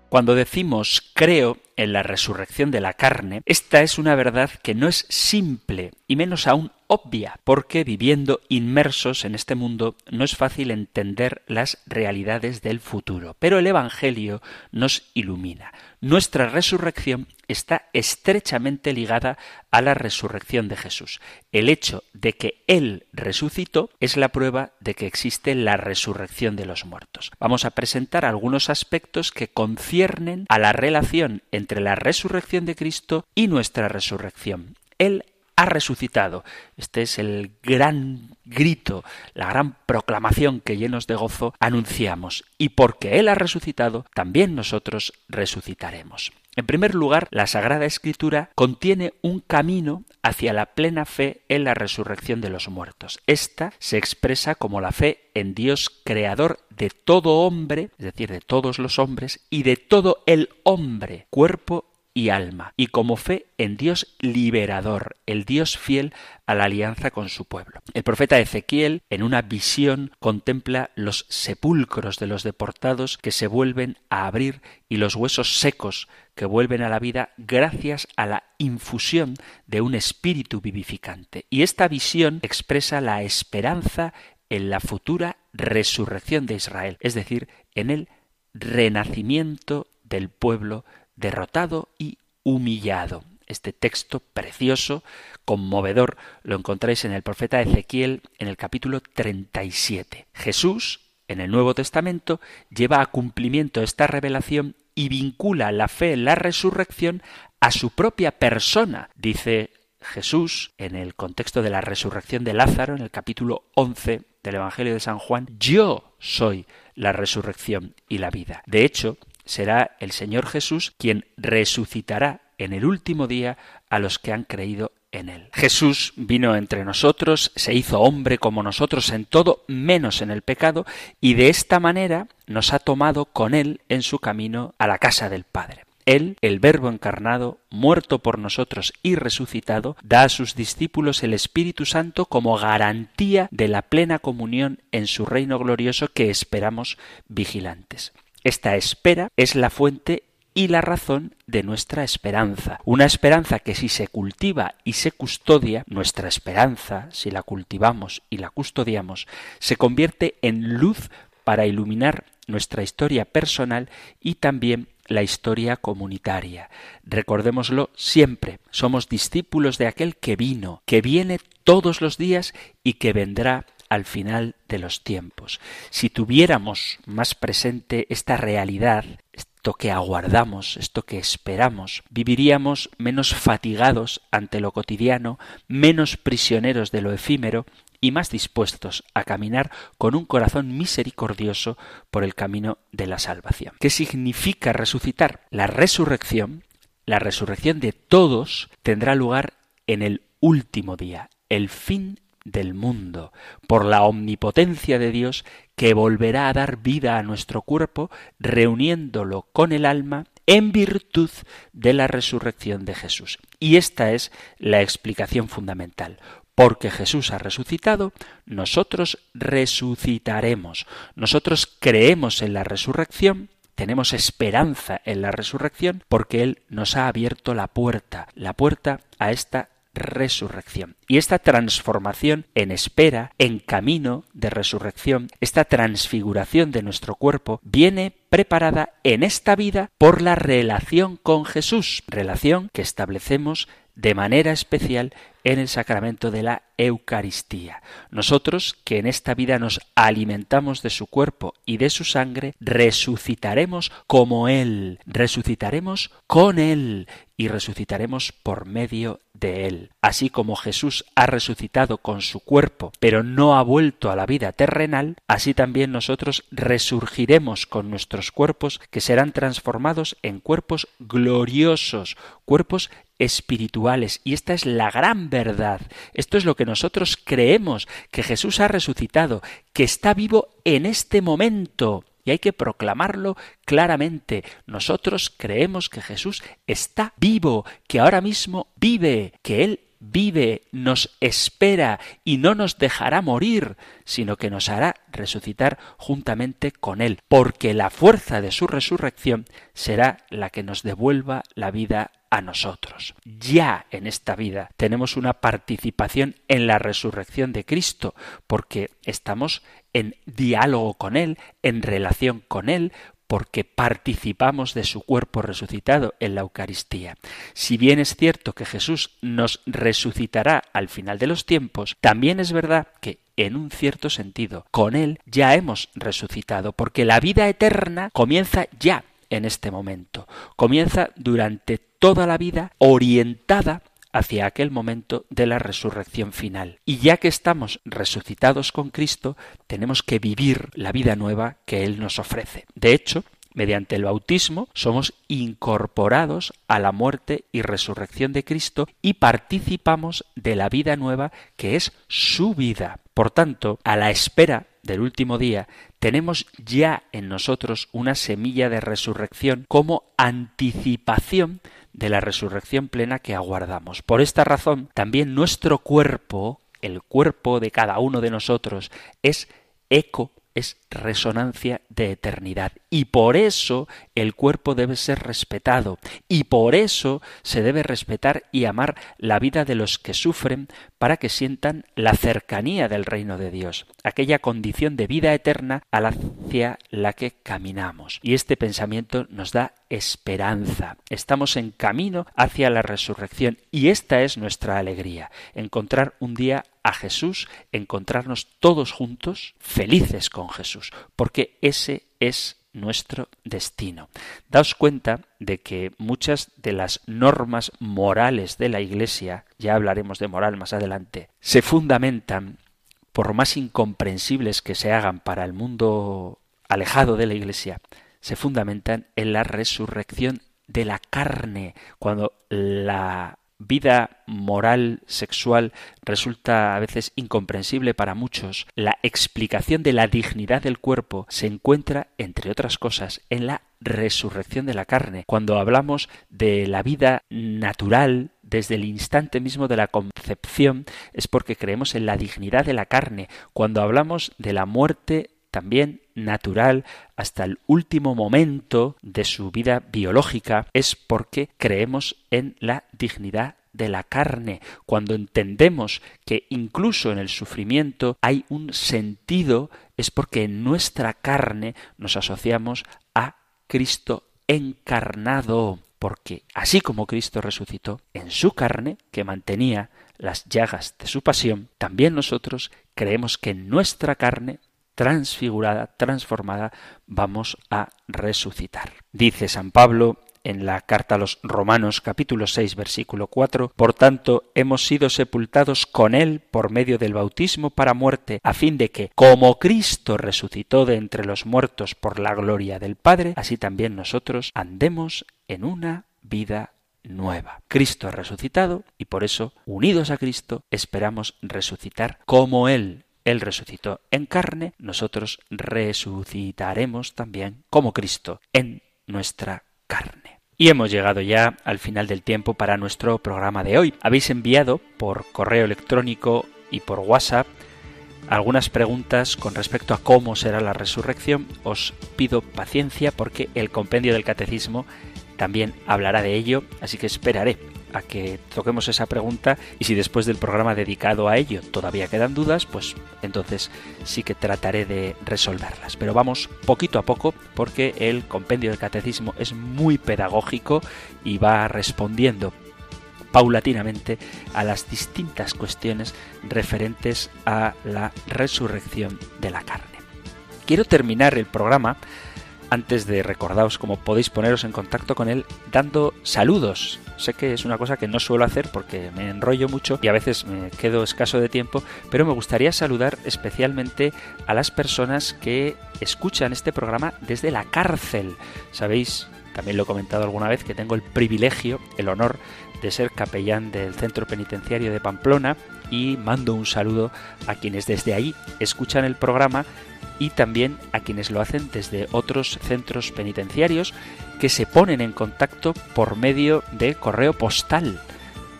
Speaker 1: Cuando decimos creo en la resurrección de la carne, esta es una verdad que no es simple y menos aún obvia, porque viviendo inmersos en este mundo no es fácil entender las realidades del futuro. Pero el Evangelio nos ilumina. Nuestra resurrección está estrechamente ligada a la resurrección de Jesús. El hecho de que Él resucitó es la prueba de que existe la resurrección de los muertos. Vamos a presentar algunos aspectos que conciernen a la relación entre la resurrección de Cristo y nuestra resurrección. Él ha resucitado. Este es el gran grito, la gran proclamación que llenos de gozo anunciamos. Y porque Él ha resucitado, también nosotros resucitaremos. En primer lugar, la Sagrada Escritura contiene un camino hacia la plena fe en la resurrección de los muertos. Esta se expresa como la fe en Dios creador de todo hombre, es decir, de todos los hombres, y de todo el hombre, cuerpo y alma, y como fe en Dios liberador, el Dios fiel a la alianza con su pueblo. El profeta Ezequiel, en una visión, contempla los sepulcros de los deportados que se vuelven a abrir y los huesos secos que vuelven a la vida gracias a la infusión de un espíritu vivificante. Y esta visión expresa la esperanza en la futura resurrección de Israel, es decir, en el renacimiento del pueblo derrotado y humillado. Este texto precioso, conmovedor, lo encontráis en el profeta Ezequiel en el capítulo 37. Jesús, en el Nuevo Testamento, lleva a cumplimiento esta revelación y vincula la fe en la resurrección a su propia persona. Dice Jesús, en el contexto de la resurrección de Lázaro, en el capítulo 11 del Evangelio de San Juan, yo soy la resurrección y la vida. De hecho, será el Señor Jesús quien resucitará en el último día a los que han creído en él. Jesús vino entre nosotros, se hizo hombre como nosotros en todo, menos en el pecado, y de esta manera nos ha tomado con él en su camino a la casa del Padre. Él, el Verbo encarnado, muerto por nosotros y resucitado, da a sus discípulos el Espíritu Santo como garantía de la plena comunión en su reino glorioso que esperamos vigilantes. Esta espera es la fuente y la razón de nuestra esperanza. Una esperanza que si se cultiva y se custodia, nuestra esperanza, si la cultivamos y la custodiamos, se convierte en luz para iluminar nuestra historia personal y también la historia comunitaria. Recordémoslo siempre, somos discípulos de aquel que vino, que viene todos los días y que vendrá al final de los tiempos. Si tuviéramos más presente esta realidad, esto que aguardamos, esto que esperamos, viviríamos menos fatigados ante lo cotidiano, menos prisioneros de lo efímero y más dispuestos a caminar con un corazón misericordioso por el camino de la salvación. ¿Qué significa resucitar? La resurrección, la resurrección de todos, tendrá lugar en el último día, el fin del mundo, por la omnipotencia de Dios que volverá a dar vida a nuestro cuerpo, reuniéndolo con el alma en virtud de la resurrección de Jesús. Y esta es la explicación fundamental. Porque Jesús ha resucitado, nosotros resucitaremos. Nosotros creemos en la resurrección, tenemos esperanza en la resurrección, porque Él nos ha abierto la puerta, la puerta a esta resurrección. Y esta transformación en espera, en camino de resurrección, esta transfiguración de nuestro cuerpo, viene preparada en esta vida por la relación con Jesús, relación que establecemos de manera especial en el sacramento de la Eucaristía. Nosotros, que en esta vida nos alimentamos de su cuerpo y de su sangre, resucitaremos como Él, resucitaremos con Él y resucitaremos por medio de Él. Así como Jesús ha resucitado con su cuerpo, pero no ha vuelto a la vida terrenal, así también nosotros resurgiremos con nuestros cuerpos que serán transformados en cuerpos gloriosos, cuerpos espirituales. Y esta es la gran verdad. Esto es lo que nosotros creemos, que Jesús ha resucitado, que está vivo en este momento. Y hay que proclamarlo claramente. Nosotros creemos que Jesús está vivo, que ahora mismo vive, que Él vive, nos espera y no nos dejará morir, sino que nos hará resucitar juntamente con Él, porque la fuerza de su resurrección será la que nos devuelva la vida a nosotros. Ya en esta vida tenemos una participación en la resurrección de Cristo, porque estamos en diálogo con Él, en relación con Él, porque participamos de su cuerpo resucitado en la Eucaristía. Si bien es cierto que Jesús nos resucitará al final de los tiempos, también es verdad que en un cierto sentido, con Él ya hemos resucitado, porque la vida eterna comienza ya en este momento, comienza durante toda la vida orientada hacia aquel momento de la resurrección final. Y ya que estamos resucitados con Cristo, tenemos que vivir la vida nueva que Él nos ofrece. De hecho, mediante el bautismo somos incorporados a la muerte y resurrección de Cristo y participamos de la vida nueva que es su vida. Por tanto, a la espera del último día, tenemos ya en nosotros una semilla de resurrección como anticipación de la resurrección plena que aguardamos. Por esta razón, también nuestro cuerpo, el cuerpo de cada uno de nosotros, es eco es resonancia de eternidad. Y por eso el cuerpo debe ser respetado. Y por eso se debe respetar y amar la vida de los que sufren para que sientan la cercanía del reino de Dios, aquella condición de vida eterna hacia la que caminamos. Y este pensamiento nos da esperanza. Estamos en camino hacia la resurrección y esta es nuestra alegría, encontrar un día a Jesús, encontrarnos todos juntos felices con Porque ese es nuestro destino. Daos cuenta de que muchas de las normas morales de la Iglesia, ya hablaremos de moral más adelante, se fundamentan, por más incomprensibles que se hagan para el mundo alejado de la Iglesia, se fundamentan en la resurrección de la carne, cuando la vida moral, sexual, resulta a veces incomprensible para muchos, la explicación de la dignidad del cuerpo se encuentra, entre otras cosas, en la resurrección de la carne. Cuando hablamos de la vida natural, desde el instante mismo de la concepción, es porque creemos en la dignidad de la carne. Cuando hablamos de la muerte también natural hasta el último momento de su vida biológica, es porque creemos en la dignidad de la carne, cuando entendemos que incluso en el sufrimiento hay un sentido, es porque en nuestra carne nos asociamos a Cristo encarnado, porque así como Cristo resucitó en su carne, que mantenía las llagas de su pasión, también nosotros creemos que en nuestra carne transfigurada, transformada, vamos a resucitar. Dice San Pablo en la carta a los Romanos capítulo 6 versículo 4, Por tanto, hemos sido sepultados con Él por medio del bautismo para muerte, a fin de que, como Cristo resucitó de entre los muertos por la gloria del Padre, así también nosotros andemos en una vida nueva. Cristo ha resucitado y por eso, unidos a Cristo, esperamos resucitar como Él. Él resucitó en carne, nosotros resucitaremos también como Cristo en nuestra carne. Y hemos llegado ya al final del tiempo para nuestro programa de hoy. Habéis enviado por correo electrónico y por WhatsApp algunas preguntas con respecto a cómo será la resurrección. Os pido paciencia porque el compendio del catecismo también hablará de ello, así que esperaré a que toquemos esa pregunta y si después del programa dedicado a ello todavía quedan dudas, pues entonces sí que trataré de resolverlas. Pero vamos poquito a poco porque el compendio del catecismo es muy pedagógico y va respondiendo paulatinamente a las distintas cuestiones referentes a la resurrección de la carne. Quiero terminar el programa antes de recordaros cómo podéis poneros en contacto con él dando saludos. Sé que es una cosa que no suelo hacer porque me enrollo mucho y a veces me quedo escaso de tiempo, pero me gustaría saludar especialmente a las personas que escuchan este programa desde la cárcel. Sabéis, también lo he comentado alguna vez, que tengo el privilegio, el honor de ser capellán del centro penitenciario de Pamplona y mando un saludo a quienes desde ahí escuchan el programa y también a quienes lo hacen desde otros centros penitenciarios que se ponen en contacto por medio de correo postal.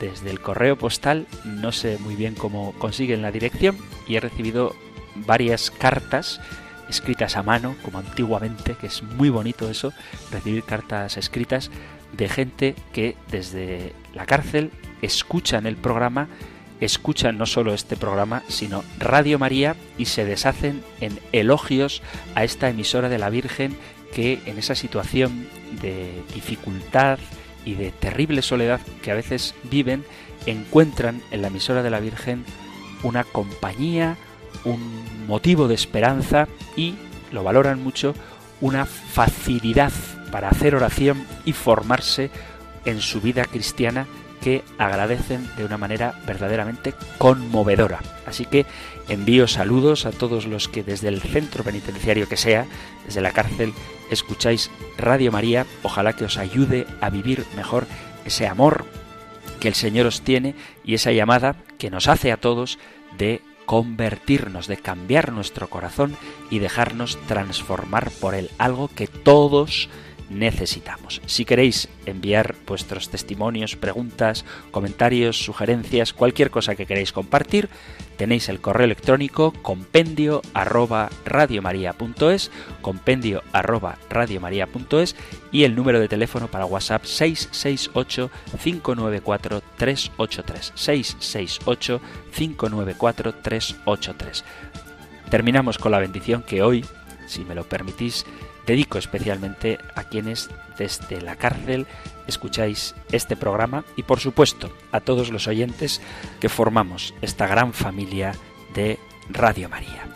Speaker 1: Desde el correo postal no sé muy bien cómo consiguen la dirección y he recibido varias cartas escritas a mano, como antiguamente, que es muy bonito eso, recibir cartas escritas de gente que desde la cárcel escuchan el programa escuchan no solo este programa, sino Radio María y se deshacen en elogios a esta emisora de la Virgen que en esa situación de dificultad y de terrible soledad que a veces viven, encuentran en la emisora de la Virgen una compañía, un motivo de esperanza y, lo valoran mucho, una facilidad para hacer oración y formarse en su vida cristiana que agradecen de una manera verdaderamente conmovedora. Así que envío saludos a todos los que desde el centro penitenciario que sea, desde la cárcel, escucháis Radio María. Ojalá que os ayude a vivir mejor ese amor que el Señor os tiene y esa llamada que nos hace a todos de convertirnos, de cambiar nuestro corazón y dejarnos transformar por él, algo que todos necesitamos. Si queréis enviar vuestros testimonios, preguntas, comentarios, sugerencias, cualquier cosa que queréis compartir, tenéis el correo electrónico compendio arroba radiomaria.es, compendio arroba radiomaria.es y el número de teléfono para WhatsApp 668 594 383 668 594 383. Terminamos con la bendición que hoy, si me lo permitís, dedico especialmente a quienes desde la cárcel escucháis este programa y por supuesto a todos los oyentes que formamos esta gran familia de Radio María.